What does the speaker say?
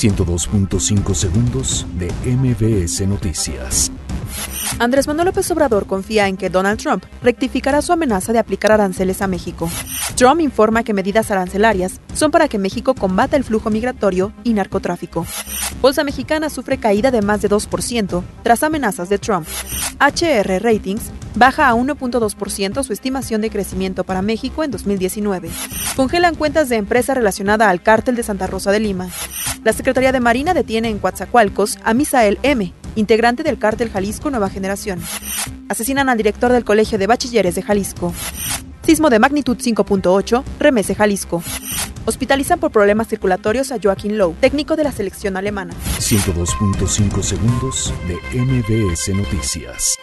102.5 segundos de MBS Noticias. Andrés Manuel López Obrador confía en que Donald Trump rectificará su amenaza de aplicar aranceles a México. Trump informa que medidas arancelarias son para que México combata el flujo migratorio y narcotráfico. Bolsa mexicana sufre caída de más de 2% tras amenazas de Trump. HR Ratings baja a 1.2% su estimación de crecimiento para México en 2019. Congelan cuentas de empresa relacionada al cártel de Santa Rosa de Lima. La Secretaría de Marina detiene en Coatzacoalcos a Misael M., integrante del cártel Jalisco Nueva Generación. Asesinan al director del Colegio de Bachilleres de Jalisco. Sismo de magnitud 5.8, remese Jalisco. Hospitalizan por problemas circulatorios a Joaquín Lowe, técnico de la selección alemana. 102.5 segundos de MBS Noticias.